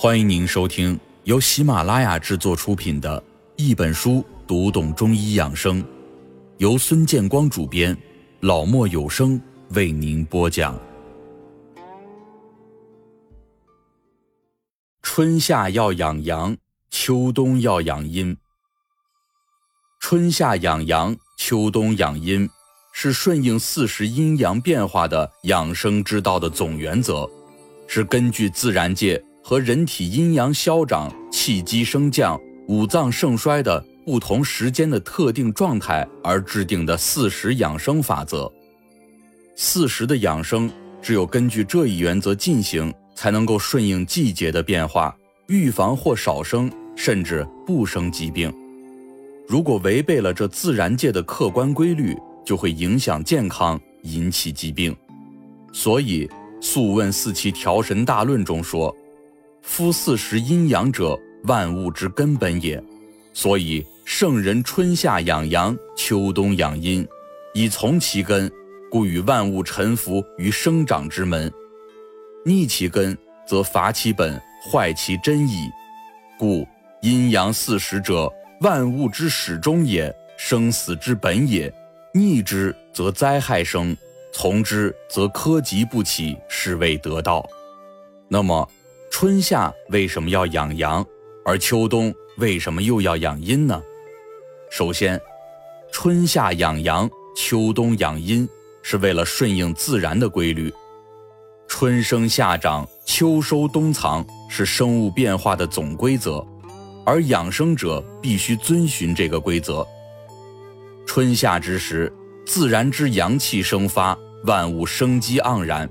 欢迎您收听由喜马拉雅制作出品的《一本书读懂中医养生》，由孙建光主编，老莫有声为您播讲。春夏要养阳，秋冬要养阴。春夏养阳，秋冬养阴，是顺应四时阴阳变化的养生之道的总原则，是根据自然界。和人体阴阳消长、气机升降、五脏盛衰的不同时间的特定状态而制定的四时养生法则。四时的养生只有根据这一原则进行，才能够顺应季节的变化，预防或少生甚至不生疾病。如果违背了这自然界的客观规律，就会影响健康，引起疾病。所以，《素问·四气调神大论》中说。夫四时阴阳者，万物之根本也。所以圣人春夏养阳，秋冬养阴，以从其根，故与万物臣服于生长之门。逆其根，则伐其本，坏其真矣。故阴阳四时者，万物之始终也，生死之本也。逆之，则灾害生；从之，则苛疾不起，是谓得道。那么。春夏为什么要养阳，而秋冬为什么又要养阴呢？首先，春夏养阳，秋冬养阴，是为了顺应自然的规律。春生夏长，秋收冬藏，是生物变化的总规则，而养生者必须遵循这个规则。春夏之时，自然之阳气生发，万物生机盎然，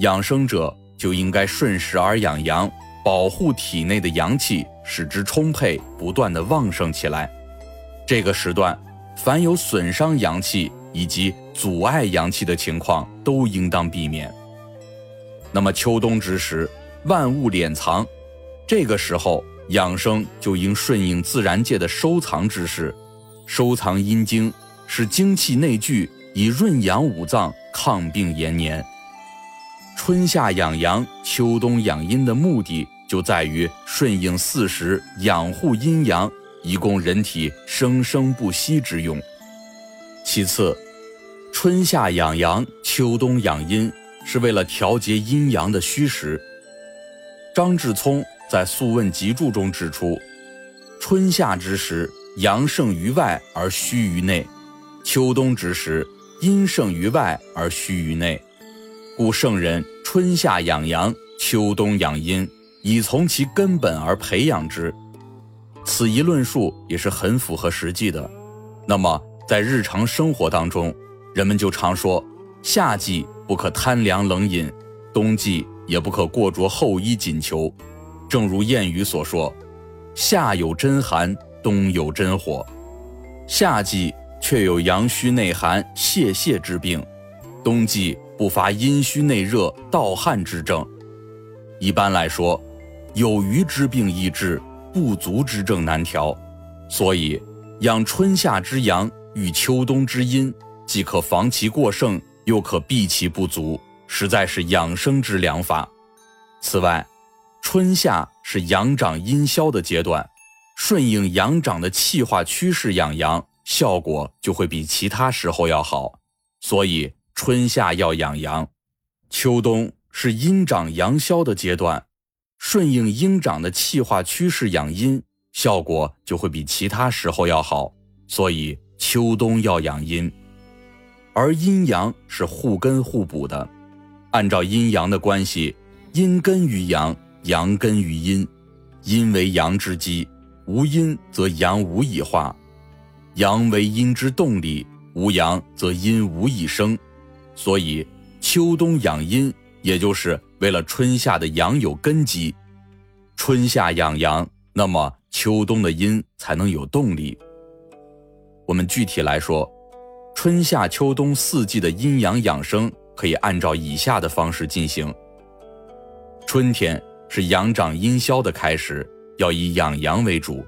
养生者。就应该顺时而养阳，保护体内的阳气，使之充沛，不断的旺盛起来。这个时段，凡有损伤阳气以及阻碍阳气的情况，都应当避免。那么秋冬之时，万物敛藏，这个时候养生就应顺应自然界的收藏之势，收藏阴精，使精气内聚，以润养五脏，抗病延年。春夏养阳，秋冬养阴的目的就在于顺应四时，养护阴阳，以供人体生生不息之用。其次，春夏养阳，秋冬养阴，是为了调节阴阳的虚实。张志聪在《素问·集注》中指出，春夏之时，阳盛于外而虚于内；秋冬之时，阴盛于外而虚于内。故圣人春夏养阳，秋冬养阴，以从其根本而培养之。此一论述也是很符合实际的。那么，在日常生活当中，人们就常说：夏季不可贪凉冷饮，冬季也不可过着厚衣锦裘。正如谚语所说：“夏有真寒，冬有真火。”夏季却有阳虚内寒、泄泻之病，冬季。不乏阴虚内热、盗汗之症。一般来说，有余之病易治，不足之症难调。所以，养春夏之阳，与秋冬之阴，既可防其过盛，又可避其不足，实在是养生之良法。此外，春夏是阳长阴消的阶段，顺应阳长的气化趋势养阳，效果就会比其他时候要好。所以。春夏要养阳，秋冬是阴长阳消的阶段，顺应阴长的气化趋势养阴，效果就会比其他时候要好。所以秋冬要养阴，而阴阳是互根互补的，按照阴阳的关系，阴根于阳，阳根于阴，阴为阳之基，无阴则阳无以化；阳为阴之动力，无阳则阴无以生。所以，秋冬养阴，也就是为了春夏的阳有根基。春夏养阳，那么秋冬的阴才能有动力。我们具体来说，春夏秋冬四季的阴阳养生可以按照以下的方式进行。春天是阳长阴消的开始，要以养阳为主。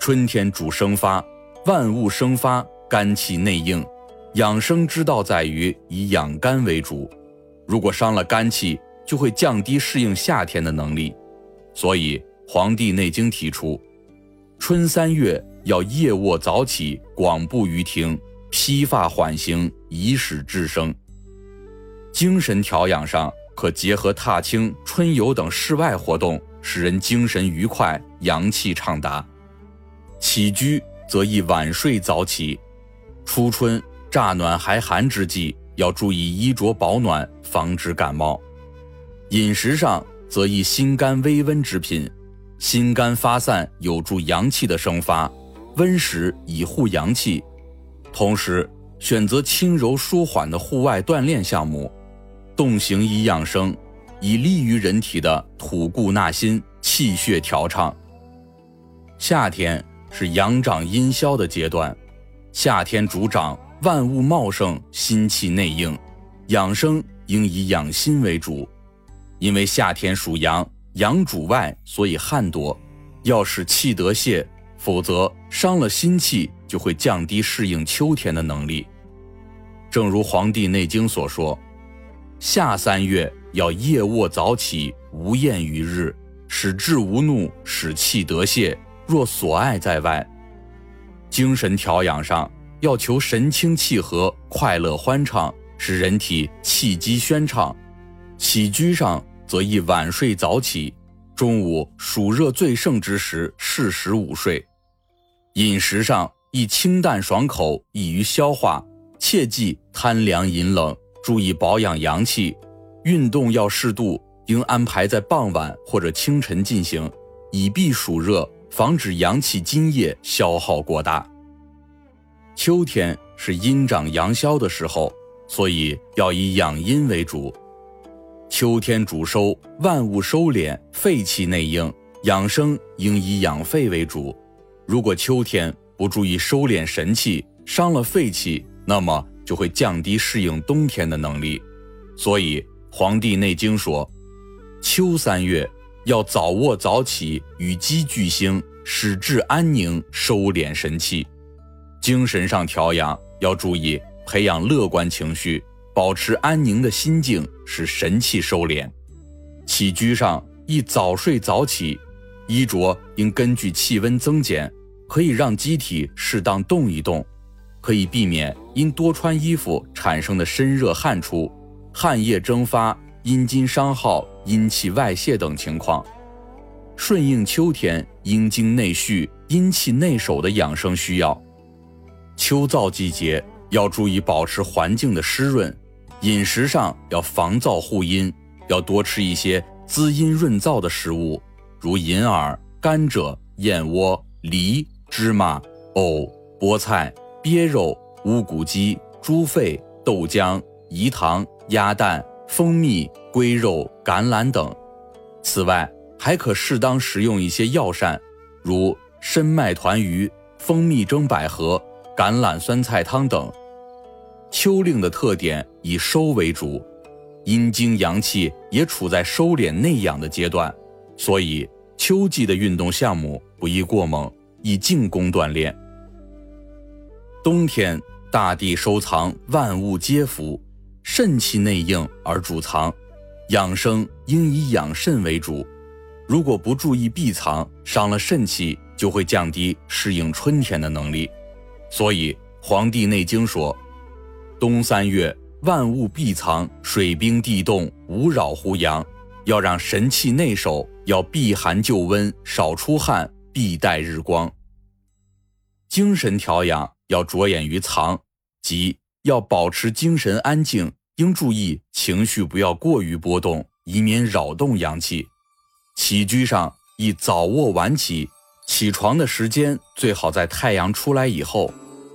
春天主生发，万物生发，肝气内应。养生之道在于以养肝为主，如果伤了肝气，就会降低适应夏天的能力。所以《黄帝内经》提出，春三月要夜卧早起，广步于庭，披发缓行，以使志生。精神调养上，可结合踏青、春游等室外活动，使人精神愉快，阳气畅达。起居则宜晚睡早起。初春乍暖还寒之际，要注意衣着保暖，防止感冒。饮食上则宜心肝微温之品，心肝发散，有助阳气的生发；温食以护阳气。同时，选择轻柔舒缓的户外锻炼项目。动行以养生，以利于人体的吐故纳新、气血调畅。夏天是阳长阴消的阶段，夏天主长，万物茂盛，心气内应，养生应以养心为主。因为夏天属阳，阳主外，所以汗多，要使气得泄，否则伤了心气，就会降低适应秋天的能力。正如《黄帝内经》所说。夏三月要夜卧早起，无厌于日，使志无怒，使气得泄。若所爱在外，精神调养上要求神清气和，快乐欢畅，使人体气机宣畅。起居上则宜晚睡早起，中午暑热最盛之时适时午睡。饮食上宜清淡爽口，易于消化，切忌贪凉饮冷。注意保养阳气，运动要适度，应安排在傍晚或者清晨进行，以避暑热，防止阳气津液消耗过大。秋天是阴长阳消的时候，所以要以养阴为主。秋天主收，万物收敛，肺气内应，养生应以养肺为主。如果秋天不注意收敛神气，伤了肺气，那么。就会降低适应冬天的能力，所以《黄帝内经》说，秋三月要早卧早起，与鸡俱兴，使志安宁，收敛神气。精神上调养要注意培养乐观情绪，保持安宁的心境，使神气收敛。起居上宜早睡早起，衣着应根据气温增减，可以让机体适当动一动。可以避免因多穿衣服产生的身热汗出、汗液蒸发、阴津伤耗、阴气外泄等情况，顺应秋天阴经内蓄、阴气内守的养生需要。秋燥季节要注意保持环境的湿润，饮食上要防燥护阴，要多吃一些滋阴润燥的食物，如银耳、甘蔗、燕窝、梨、芝麻、藕、菠菜。鳖肉、乌骨鸡、猪肺、豆浆、饴糖、鸭蛋、蜂蜜、龟肉、橄榄等。此外，还可适当食用一些药膳，如参麦团鱼、蜂蜜蒸百合、橄榄酸菜汤等。秋令的特点以收为主，阴经阳气也处在收敛内养的阶段，所以秋季的运动项目不宜过猛，以静功锻炼。冬天，大地收藏，万物皆福，肾气内应而主藏，养生应以养肾为主。如果不注意闭藏，伤了肾气，就会降低适应春天的能力。所以《黄帝内经》说：“冬三月，万物闭藏，水冰地冻，无扰乎阳。要让神气内守，要避寒就温，少出汗，必待日光。精神调养。”要着眼于藏，即要保持精神安静，应注意情绪不要过于波动，以免扰动阳气。起居上宜早卧晚起，起床的时间最好在太阳出来以后，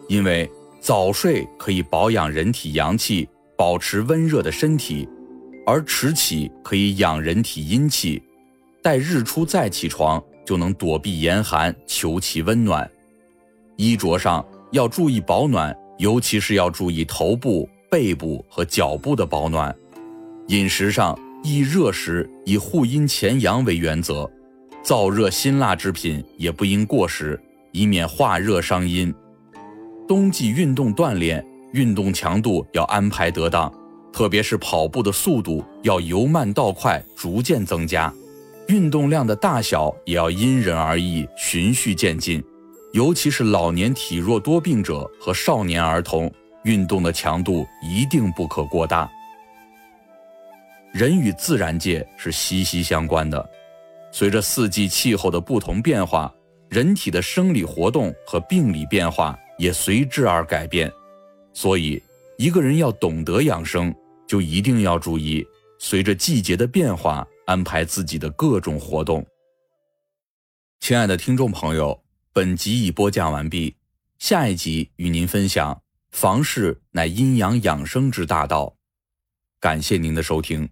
因为早睡可以保养人体阳气，保持温热的身体；而迟起可以养人体阴气，待日出再起床，就能躲避严寒，求其温暖。衣着上。要注意保暖，尤其是要注意头部、背部和脚部的保暖。饮食上宜热食，以护阴潜阳为原则。燥热辛辣之品也不应过食，以免化热伤阴。冬季运动锻炼，运动强度要安排得当，特别是跑步的速度要由慢到快，逐渐增加，运动量的大小也要因人而异，循序渐进。尤其是老年体弱多病者和少年儿童，运动的强度一定不可过大。人与自然界是息息相关的，随着四季气候的不同变化，人体的生理活动和病理变化也随之而改变。所以，一个人要懂得养生，就一定要注意随着季节的变化安排自己的各种活动。亲爱的听众朋友，本集已播讲完毕，下一集与您分享房事乃阴阳养生之大道。感谢您的收听。